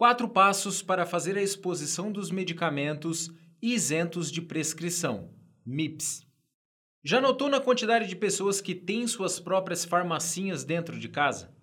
Quatro passos para fazer a exposição dos medicamentos isentos de prescrição, MIPS. Já notou na quantidade de pessoas que têm suas próprias farmacinhas dentro de casa?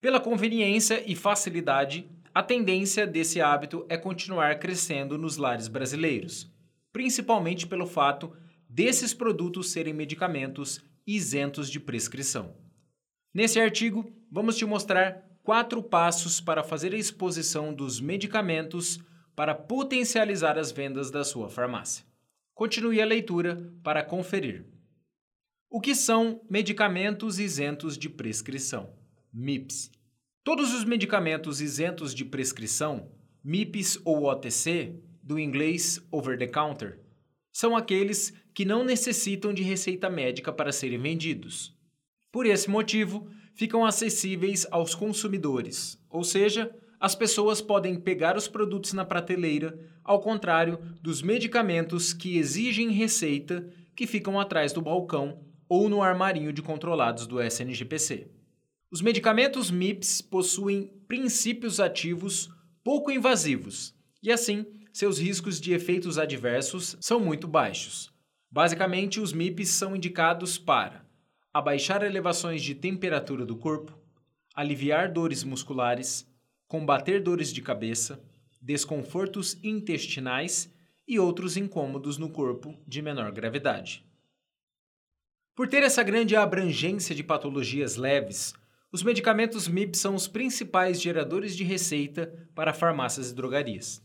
Pela conveniência e facilidade, a tendência desse hábito é continuar crescendo nos lares brasileiros, principalmente pelo fato desses produtos serem medicamentos isentos de prescrição. Nesse artigo, vamos te mostrar quatro passos para fazer a exposição dos medicamentos para potencializar as vendas da sua farmácia. Continue a leitura para conferir. O que são medicamentos isentos de prescrição? MIPS. Todos os medicamentos isentos de prescrição, MIPS ou OTC, do inglês over the counter, são aqueles que não necessitam de receita médica para serem vendidos. Por esse motivo, ficam acessíveis aos consumidores, ou seja, as pessoas podem pegar os produtos na prateleira, ao contrário dos medicamentos que exigem receita que ficam atrás do balcão ou no armarinho de controlados do SNGPC. Os medicamentos MIPS possuem princípios ativos pouco invasivos e, assim, seus riscos de efeitos adversos são muito baixos. Basicamente, os MIPs são indicados para abaixar elevações de temperatura do corpo, aliviar dores musculares, combater dores de cabeça, desconfortos intestinais e outros incômodos no corpo de menor gravidade. Por ter essa grande abrangência de patologias leves, os medicamentos MIP são os principais geradores de receita para farmácias e drogarias.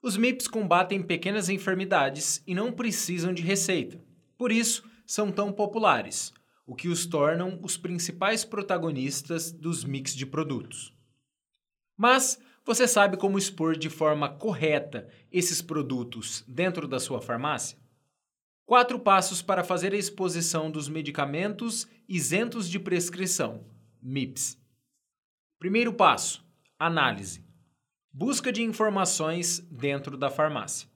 Os MIPs combatem pequenas enfermidades e não precisam de receita. Por isso, são tão populares, o que os tornam os principais protagonistas dos mix de produtos. Mas você sabe como expor de forma correta esses produtos dentro da sua farmácia? Quatro passos para fazer a exposição dos medicamentos isentos de prescrição, MIPS. Primeiro passo: análise. Busca de informações dentro da farmácia.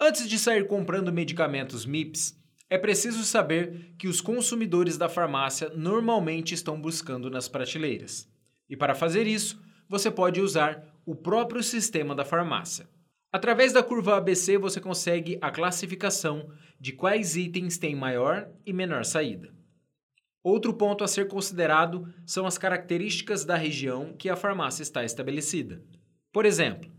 Antes de sair comprando medicamentos MIPS, é preciso saber que os consumidores da farmácia normalmente estão buscando nas prateleiras. E para fazer isso, você pode usar o próprio sistema da farmácia. Através da curva ABC, você consegue a classificação de quais itens têm maior e menor saída. Outro ponto a ser considerado são as características da região que a farmácia está estabelecida. Por exemplo,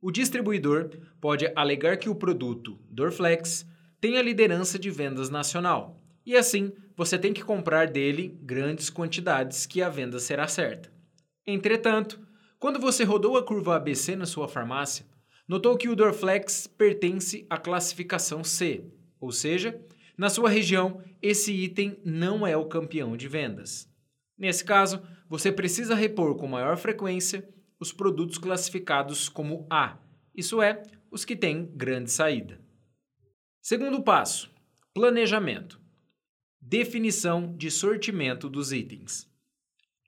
o distribuidor pode alegar que o produto Dorflex tem a liderança de vendas nacional, e assim você tem que comprar dele grandes quantidades que a venda será certa. Entretanto, quando você rodou a curva ABC na sua farmácia, notou que o Dorflex pertence à classificação C, ou seja, na sua região esse item não é o campeão de vendas. Nesse caso, você precisa repor com maior frequência os produtos classificados como A, isso é, os que têm grande saída. Segundo passo: planejamento. Definição de sortimento dos itens.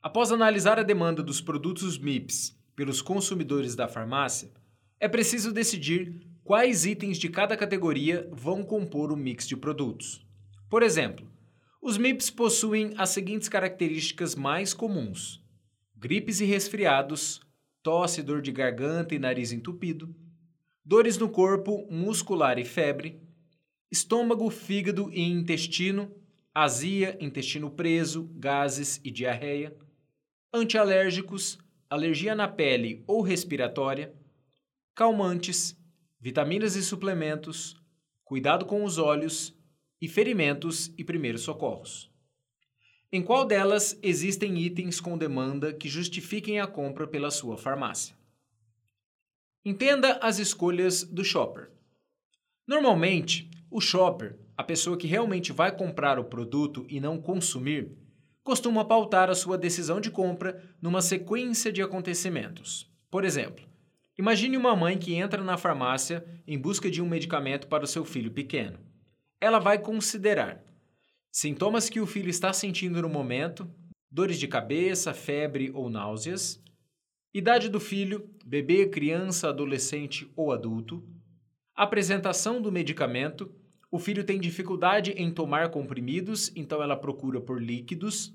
Após analisar a demanda dos produtos MIPS pelos consumidores da farmácia, é preciso decidir quais itens de cada categoria vão compor o mix de produtos. Por exemplo, os MIPS possuem as seguintes características mais comuns: gripes e resfriados, tosse, dor de garganta e nariz entupido, dores no corpo muscular e febre, estômago, fígado e intestino, azia, intestino preso, gases e diarreia, antialérgicos, alergia na pele ou respiratória, calmantes, vitaminas e suplementos, cuidado com os olhos e ferimentos e primeiros socorros. Em qual delas existem itens com demanda que justifiquem a compra pela sua farmácia? Entenda as escolhas do shopper. Normalmente, o shopper, a pessoa que realmente vai comprar o produto e não consumir, costuma pautar a sua decisão de compra numa sequência de acontecimentos. Por exemplo, imagine uma mãe que entra na farmácia em busca de um medicamento para o seu filho pequeno. Ela vai considerar Sintomas que o filho está sentindo no momento: dores de cabeça, febre ou náuseas. Idade do filho: bebê, criança, adolescente ou adulto. Apresentação do medicamento: o filho tem dificuldade em tomar comprimidos, então ela procura por líquidos.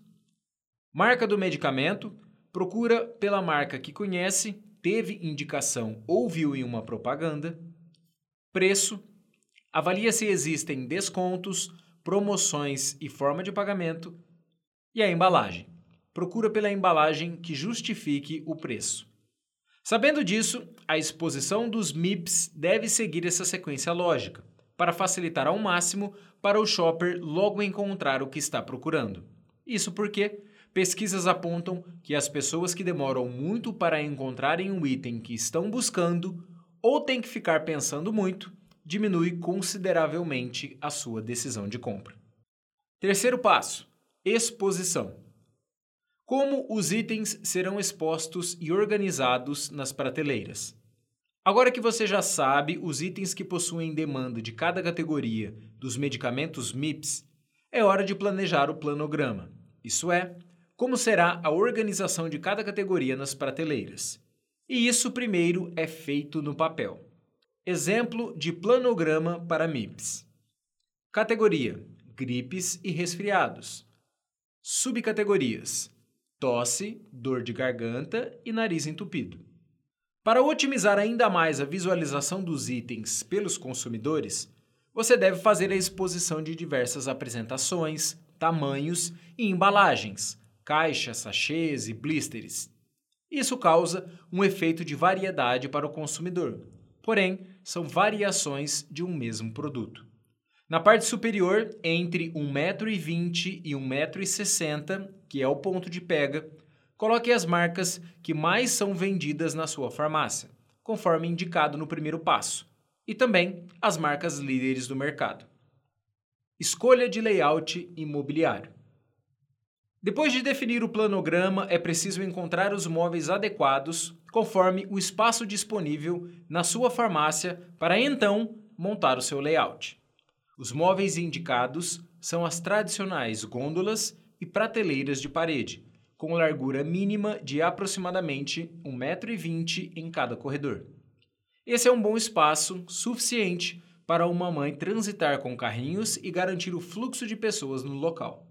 Marca do medicamento: procura pela marca que conhece teve indicação ou viu em uma propaganda, preço, avalia se existem descontos, promoções e forma de pagamento, e a embalagem. Procura pela embalagem que justifique o preço. Sabendo disso, a exposição dos MIPS deve seguir essa sequência lógica, para facilitar ao máximo para o shopper logo encontrar o que está procurando. Isso porque pesquisas apontam que as pessoas que demoram muito para encontrarem um item que estão buscando ou têm que ficar pensando muito, diminui consideravelmente a sua decisão de compra. Terceiro passo: exposição. Como os itens serão expostos e organizados nas prateleiras? Agora que você já sabe os itens que possuem demanda de cada categoria dos medicamentos MIPS, é hora de planejar o planograma. Isso é, como será a organização de cada categoria nas prateleiras. E isso primeiro é feito no papel. Exemplo de planograma para MIPS. Categoria: gripes e resfriados. Subcategorias: tosse, dor de garganta e nariz entupido. Para otimizar ainda mais a visualização dos itens pelos consumidores, você deve fazer a exposição de diversas apresentações, tamanhos e embalagens, caixas, sachês e blisters. Isso causa um efeito de variedade para o consumidor, porém, são variações de um mesmo produto. Na parte superior, entre 1,20m e 1,60m, que é o ponto de pega, coloque as marcas que mais são vendidas na sua farmácia, conforme indicado no primeiro passo, e também as marcas líderes do mercado. Escolha de layout imobiliário. Depois de definir o planograma, é preciso encontrar os móveis adequados conforme o espaço disponível na sua farmácia para então montar o seu layout. Os móveis indicados são as tradicionais gôndolas e prateleiras de parede, com largura mínima de aproximadamente 1,20m em cada corredor. Esse é um bom espaço suficiente para uma mãe transitar com carrinhos e garantir o fluxo de pessoas no local.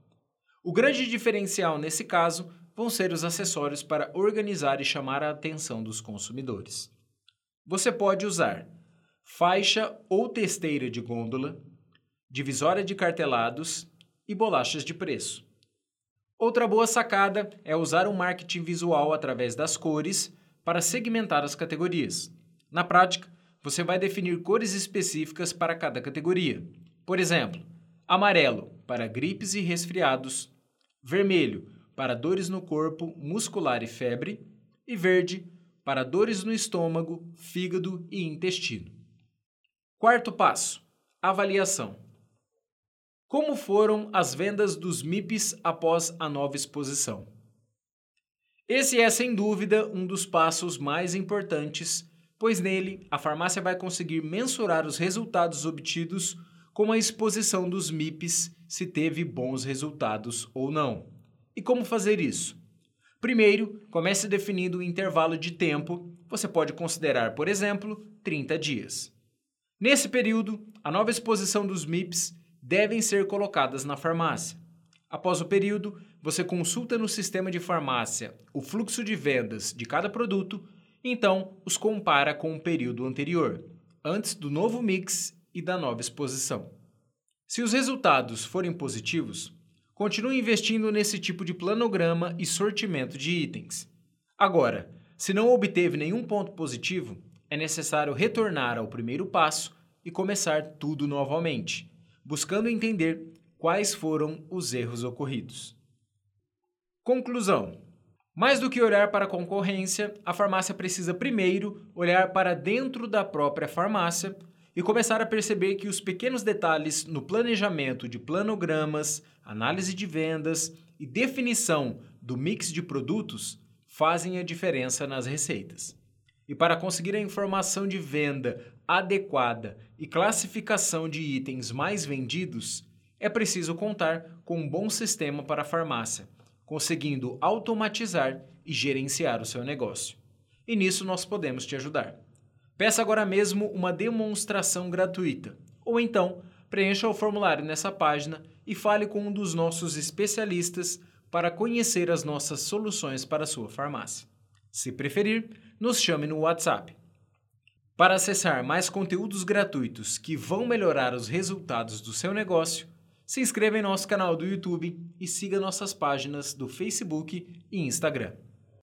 O grande diferencial nesse caso vão ser os acessórios para organizar e chamar a atenção dos consumidores. Você pode usar faixa ou testeira de gôndola, divisória de cartelados e bolachas de preço. Outra boa sacada é usar um marketing visual através das cores para segmentar as categorias. Na prática, você vai definir cores específicas para cada categoria. Por exemplo, amarelo para gripes e resfriados, vermelho para dores no corpo, muscular e febre, e verde para dores no estômago, fígado e intestino. Quarto passo: avaliação. Como foram as vendas dos MIPs após a nova exposição? Esse é, sem dúvida, um dos passos mais importantes, pois nele a farmácia vai conseguir mensurar os resultados obtidos com a exposição dos MIPs, se teve bons resultados ou não. E como fazer isso? Primeiro, comece definindo o intervalo de tempo, você pode considerar, por exemplo, 30 dias. Nesse período, a nova exposição dos MIPs devem ser colocadas na farmácia. Após o período, você consulta no sistema de farmácia o fluxo de vendas de cada produto então os compara com o período anterior, antes do novo mix e da nova exposição. Se os resultados forem positivos, continue investindo nesse tipo de planograma e sortimento de itens. Agora, se não obteve nenhum ponto positivo, é necessário retornar ao primeiro passo e começar tudo novamente buscando entender quais foram os erros ocorridos. Conclusão: mais do que olhar para a concorrência, a farmácia precisa primeiro olhar para dentro da própria farmácia e começar a perceber que os pequenos detalhes no planejamento de planogramas, análise de vendas e definição do mix de produtos fazem a diferença nas receitas. E para conseguir a informação de venda adequada e classificação de itens mais vendidos, é preciso contar com um bom sistema para a farmácia, conseguindo automatizar e gerenciar o seu negócio. E nisso nós podemos te ajudar. Peça agora mesmo uma demonstração gratuita, ou então preencha o formulário nessa página e fale com um dos nossos especialistas para conhecer as nossas soluções para a sua farmácia. Se preferir, nos chame no WhatsApp. Para acessar mais conteúdos gratuitos que vão melhorar os resultados do seu negócio, se inscreva em nosso canal do YouTube e siga nossas páginas do Facebook e Instagram.